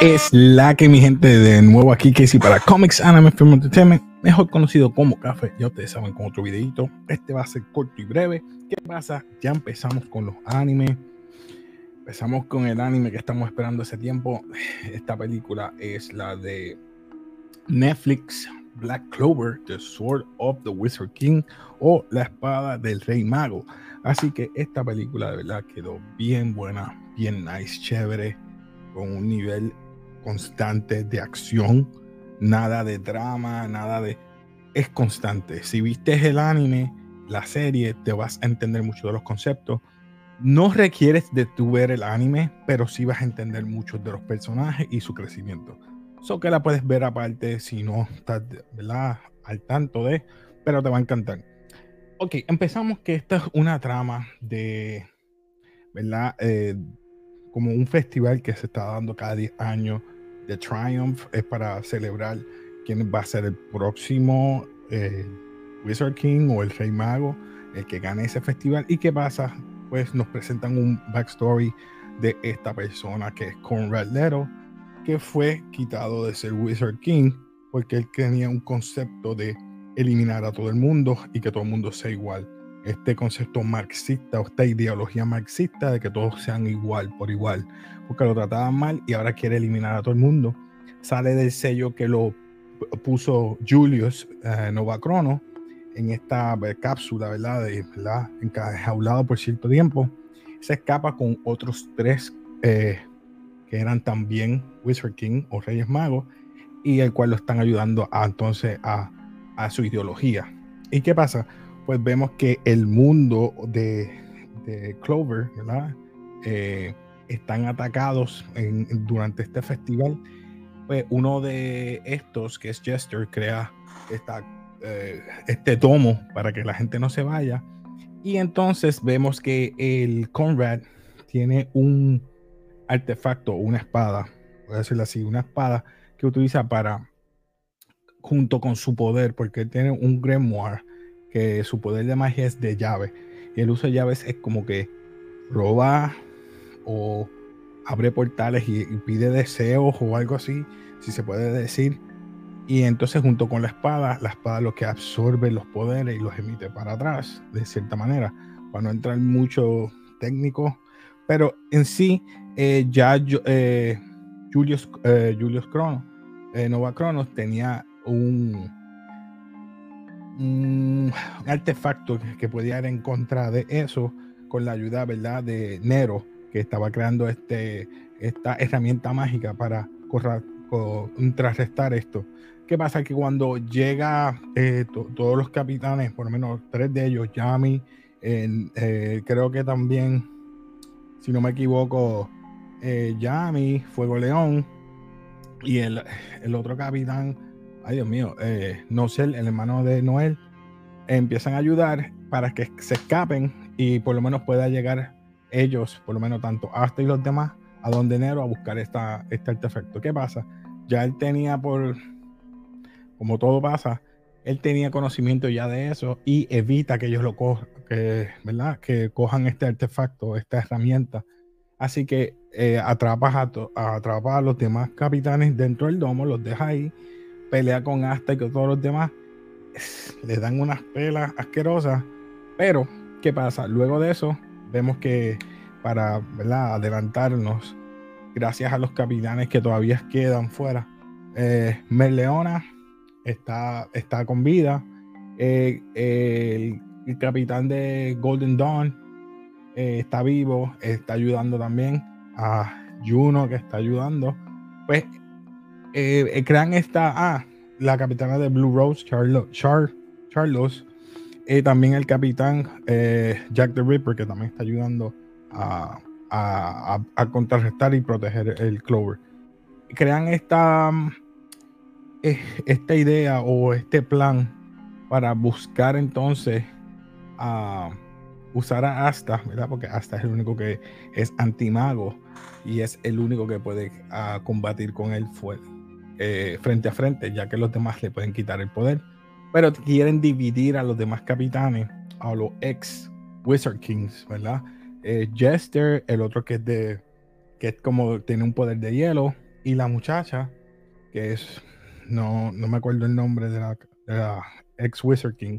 es la que mi gente de nuevo aquí Casey para Comics Anime Film Entertainment, mejor conocido como Café. Ya ustedes saben con otro videito. Este va a ser corto y breve. ¿Qué pasa? Ya empezamos con los animes. Empezamos con el anime que estamos esperando hace tiempo. Esta película es la de Netflix Black Clover, The Sword of the Wizard King o La Espada del Rey Mago. Así que esta película de verdad quedó bien buena, bien nice, chévere, con un nivel constante de acción, nada de drama, nada de... Es constante. Si viste el anime, la serie, te vas a entender mucho de los conceptos. No requieres de tu ver el anime, pero sí vas a entender mucho de los personajes y su crecimiento. Eso que la puedes ver aparte si no estás ¿verdad? al tanto de, pero te va a encantar. Ok, empezamos que esta es una trama de, ¿verdad? Eh, como un festival que se está dando cada 10 años The Triumph es para celebrar quién va a ser el próximo eh, Wizard King o el Rey Mago, el que gane ese festival. ¿Y qué pasa? Pues nos presentan un backstory de esta persona que es Conrad Leto, que fue quitado de ser Wizard King porque él tenía un concepto de eliminar a todo el mundo y que todo el mundo sea igual. Este concepto marxista o esta ideología marxista de que todos sean igual por igual porque lo trataban mal y ahora quiere eliminar a todo el mundo. Sale del sello que lo puso Julius eh, Novacrono en esta eh, cápsula, ¿verdad? De, ¿verdad? Enjaulado por cierto tiempo. Se escapa con otros tres eh, que eran también Wizard King o Reyes Magos y el cual lo están ayudando a, entonces a, a su ideología. ¿Y qué pasa? Pues vemos que el mundo de, Clover, ¿verdad? Eh, están atacados durante este festival. Pues uno de estos, que es Jester, crea eh, este tomo para que la gente no se vaya. Y entonces vemos que el Conrad tiene un artefacto, una espada, voy a decirlo así, una espada que utiliza para, junto con su poder, porque tiene un grimoire, que su poder de magia es de llave. Y el uso de llaves es como que roba o abre portales y, pide deseos o algo así, si se puede decir. Y entonces junto con la espada, la espada lo que absorbe los poderes y los emite para atrás, de cierta manera, para no entrar mucho técnico. Pero en sí, eh, ya eh, Julius, eh, Julius Crono, Nova Cronos tenía un, un artefacto que podía ir en contra de eso con la ayuda, ¿verdad?, de Nero, que estaba creando este, esta herramienta mágica para contrarrestar esto. ¿Qué pasa? Que cuando llega eh, todos los capitanes, por lo menos tres de ellos, Yami, eh, creo que también, si no me equivoco, eh, Yami, Fuego León y el, el, otro capitán, ay Dios mío, eh, el hermano de Noel, empiezan a ayudar para que se escapen y por lo menos pueda llegar ellos, por lo menos tanto hasta y los demás, a donde enero a buscar esta, este artefacto. ¿Qué pasa? Ya él tenía por, como todo pasa, él tenía conocimiento ya de eso y evita que ellos lo cojan, que, ¿verdad? Que cojan este artefacto, esta herramienta. Así que eh, atrapa, a, atrapa a los demás capitanes dentro del domo, los deja ahí, pelea con Asta y con todos los demás. Le dan unas pelas asquerosas. Pero, ¿qué pasa? Luego de eso, vemos que para adelantarnos, gracias a los capitanes que todavía quedan fuera, eh, Merleona está, está con vida. Eh, el, capitán de Golden Dawn eh, está vivo, está ayudando también a Juno que está ayudando. Pues crean esta, ah, la capitana de Blue Rose, Char, Charlos, y también el capitán eh, Jack the Ripper, que también está ayudando a, contrarrestar y proteger el Clover. Crean esta, eh, esta idea o este plan para buscar entonces a usar a Asta, ¿verdad? Porque Asta es el único que es antimago y es el único que puede combatir con él eh, frente a frente, ya que los demás le pueden quitar el poder pero quieren dividir a los demás capitanes, a los ex Wizard Kings, ¿verdad? Eh, Jester, el otro que es de, que es como tiene un poder de hielo, y la muchacha, que es, no, no me acuerdo el nombre de la, de la ex Wizard King,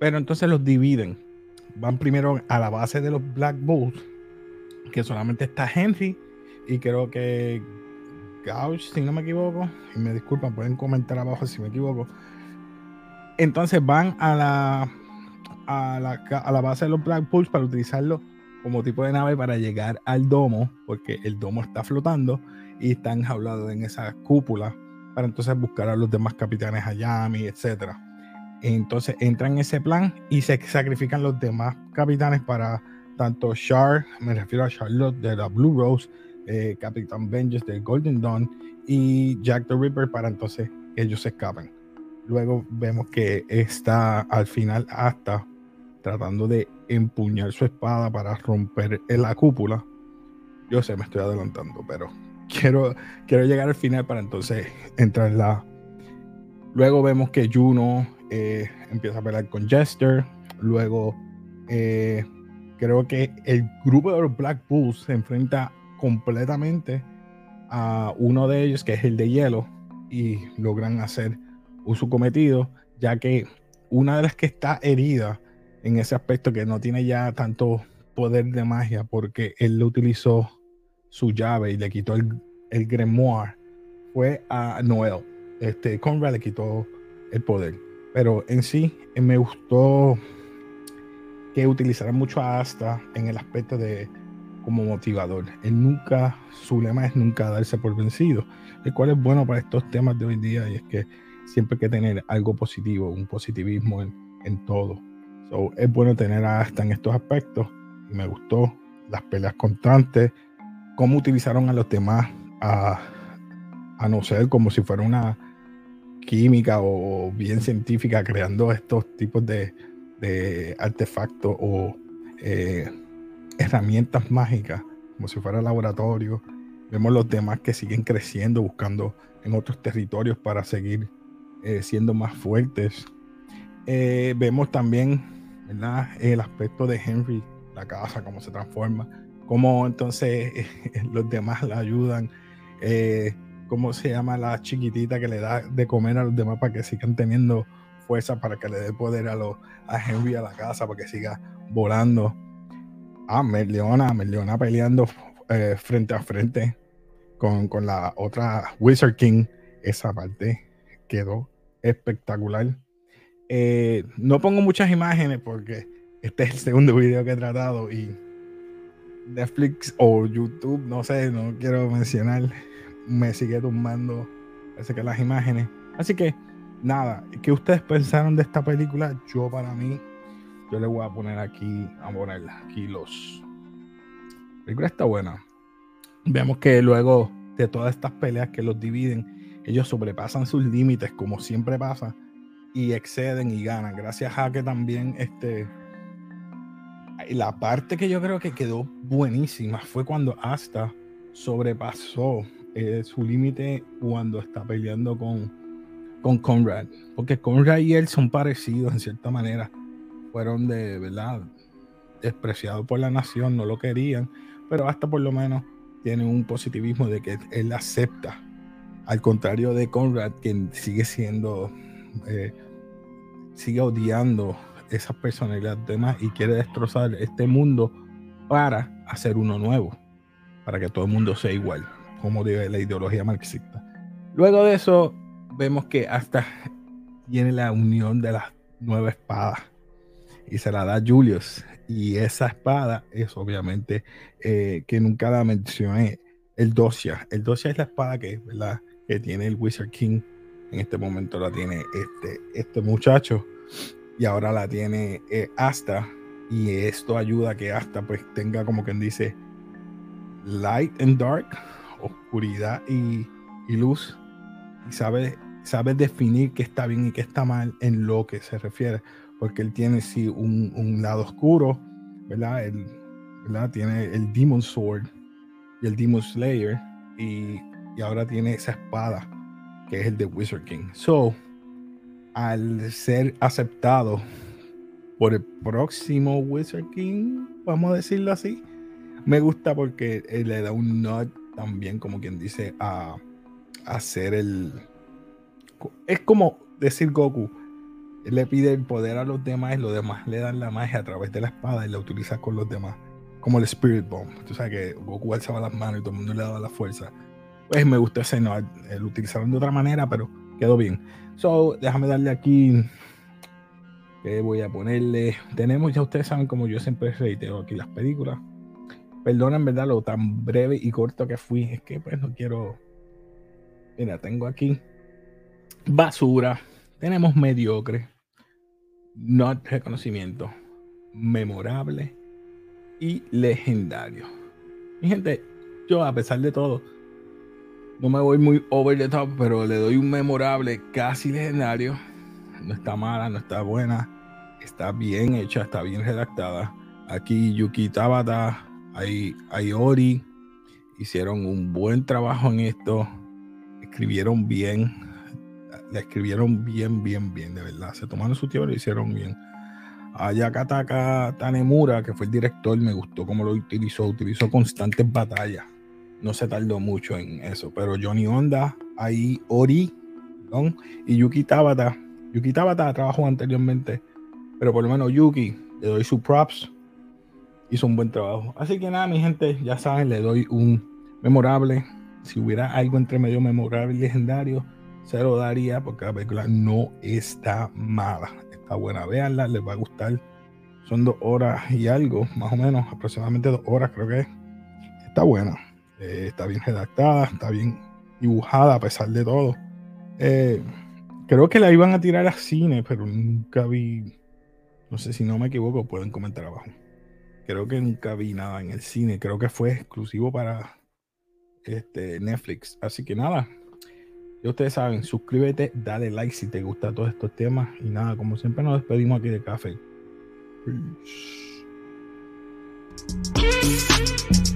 pero entonces los dividen. Van primero a la base de los Black Bulls, que solamente está Henry y creo que Si no me equivoco, y me disculpan, pueden comentar abajo si me equivoco. Entonces van a la, a la, a la base de los Black Bulls para utilizarlo como tipo de nave para llegar al domo, porque el domo está flotando y está enjaulado en esa cúpula para entonces buscar a los demás capitanes Ayami, etc. Entonces entran en ese plan y se sacrifican los demás capitanes para tanto Char, me refiero a Charlotte de la Blue Rose, eh, Capitán Vengeance del Golden Dawn y Jack the Ripper para entonces ellos se escapen. Luego vemos que está al final hasta tratando de empuñar su espada para romper la cúpula. Yo sé, me estoy adelantando, pero quiero, quiero llegar al final para entonces entrar en la. Luego vemos que Juno eh, empieza a pelear con Jester. Luego eh, creo que el grupo de los Black Bulls se enfrenta completamente a uno de ellos, que es el de hielo, y logran hacer uso cometido, ya que una de las que está herida en ese aspecto, que no tiene ya tanto poder de magia, porque él le utilizó su llave y le quitó el, el grimoire, fue a Noel. Este, Conrad le quitó el poder. Pero en sí, eh, me gustó que utilizaran mucho a Asta en el aspecto de como motivador. Él nunca, su lema es nunca darse por vencido, el cual es bueno para estos temas de hoy día y es que siempre hay que tener algo positivo, un positivismo en, en todo. es bueno tener a Asta en estos aspectos y me gustó las peleas constantes, cómo utilizaron a los demás a, a no ser como si fuera una química o bien científica creando estos tipos de, de artefactos o eh, herramientas mágicas, como si fuera laboratorio. Vemos los demás que siguen creciendo, buscando en otros territorios para seguir eh, siendo más fuertes. Eh, vemos también el aspecto de Henry, la casa, cómo se transforma, cómo entonces los demás la ayudan. Eh, ¿Cómo se llama la chiquitita que le da de comer a los demás para que sigan teniendo fuerza, para que le dé poder a, los, a Henry a la casa, para que siga volando? Ah, Merleona, Merleona peleando eh, frente a frente con, la otra Wizard King. Esa parte quedó espectacular. Eh, no pongo muchas imágenes porque este es el segundo video que he tratado y Netflix o YouTube, no sé, no quiero mencionar, me sigue tumbando, parece que las imágenes. Así que, nada, ¿qué ustedes pensaron de esta película? Yo, para mí, yo le voy a poner aquí, a poner aquí los. La película está buena. Vemos que luego de todas estas peleas que los dividen, ellos sobrepasan sus límites, como siempre pasa, y exceden y ganan. Gracias a que también este. La parte que yo creo que quedó buenísima fue cuando Asta sobrepasó eh, su límite cuando está peleando con, con Conrad. Porque Conrad y él son parecidos en cierta manera fueron de verdad despreciados por la nación, no lo querían, pero hasta por lo menos tiene un positivismo de que él acepta, al contrario de Conrad, quien sigue siendo, eh, sigue odiando esas personalidades demás y quiere destrozar este mundo para hacer uno nuevo, para que todo el mundo sea igual, como dice la ideología marxista. Luego de eso, vemos que hasta tiene la unión de las nueve espadas y se la da Julius. Y esa espada es obviamente eh, que nunca la mencioné, el Dosia. El Dosia es la espada que, ¿verdad? que tiene el Wizard King. En este momento la tiene este, este muchacho y ahora la tiene eh, Asta. Y esto ayuda a que Asta pues tenga como quien dice light and dark, oscuridad y, y luz. Y sabe, sabe definir qué está bien y qué está mal en lo que se refiere porque él tiene sí un, un lado oscuro, ¿verdad? Él, ¿verdad? Tiene el Demon Sword y el Demon Slayer y, y, ahora tiene esa espada que es el de Wizard King. So, al ser aceptado por el próximo Wizard King, vamos a decirlo así, me gusta porque él le da un nod también, como quien dice, a, hacer el... Es como decir Goku, le pide el poder a los demás y los demás le dan la magia a través de la espada y la utiliza con los demás. Como el Spirit Bomb. Tú sabes que Goku alzaba las manos y todo el mundo le daba la fuerza. Pues me gusta ese, no, lo utilizaron de otra manera, pero quedó bien. So, déjame darle aquí. Voy a ponerle. Tenemos, ya ustedes saben, como yo siempre reitero aquí las películas. Perdona en verdad lo tan breve y corto que fui. Es que pues no quiero. Mira, tengo aquí basura. Tenemos mediocre. No reconocimiento. Memorable y legendario. Mi gente, yo a pesar de todo, no me voy muy over the top, pero le doy un memorable casi legendario. No está mala, no está buena. Está bien hecha, está bien redactada. Aquí Yuki Tabata, hay, Ori, hicieron un buen trabajo en esto. Escribieron bien. La escribieron bien, bien, bien, de verdad. Se tomaron su tiempo y lo hicieron bien. Ayakataka Tanemura, que fue el director, me gustó cómo lo utilizó. Utilizó constantes batallas no se tardó mucho en eso. Pero Johnny Honda, ahí Ori y Yuki Tabata. Yuki Tabata trabajó anteriormente, pero por lo menos Yuki, le doy su props, hizo un buen trabajo. Así que nada, mi gente, ya saben, le doy un memorable. Si hubiera algo entre medio memorable y legendario, se lo daría porque la película no está mala. Está buena, véanla, les va a gustar. Son dos horas y algo, más o menos, aproximadamente dos horas creo que Está buena. Eh, está bien redactada, está bien dibujada a pesar de todo. Eh, creo que la iban a tirar a cine, pero nunca vi. No sé si no me equivoco, pueden comentar abajo. Creo que nunca vi nada en el cine. Creo que fue exclusivo para este, Netflix. Así que nada. Ya ustedes saben, suscríbete, dale like si te gustan todos estos temas. Y nada, como siempre nos despedimos aquí de café. Peace.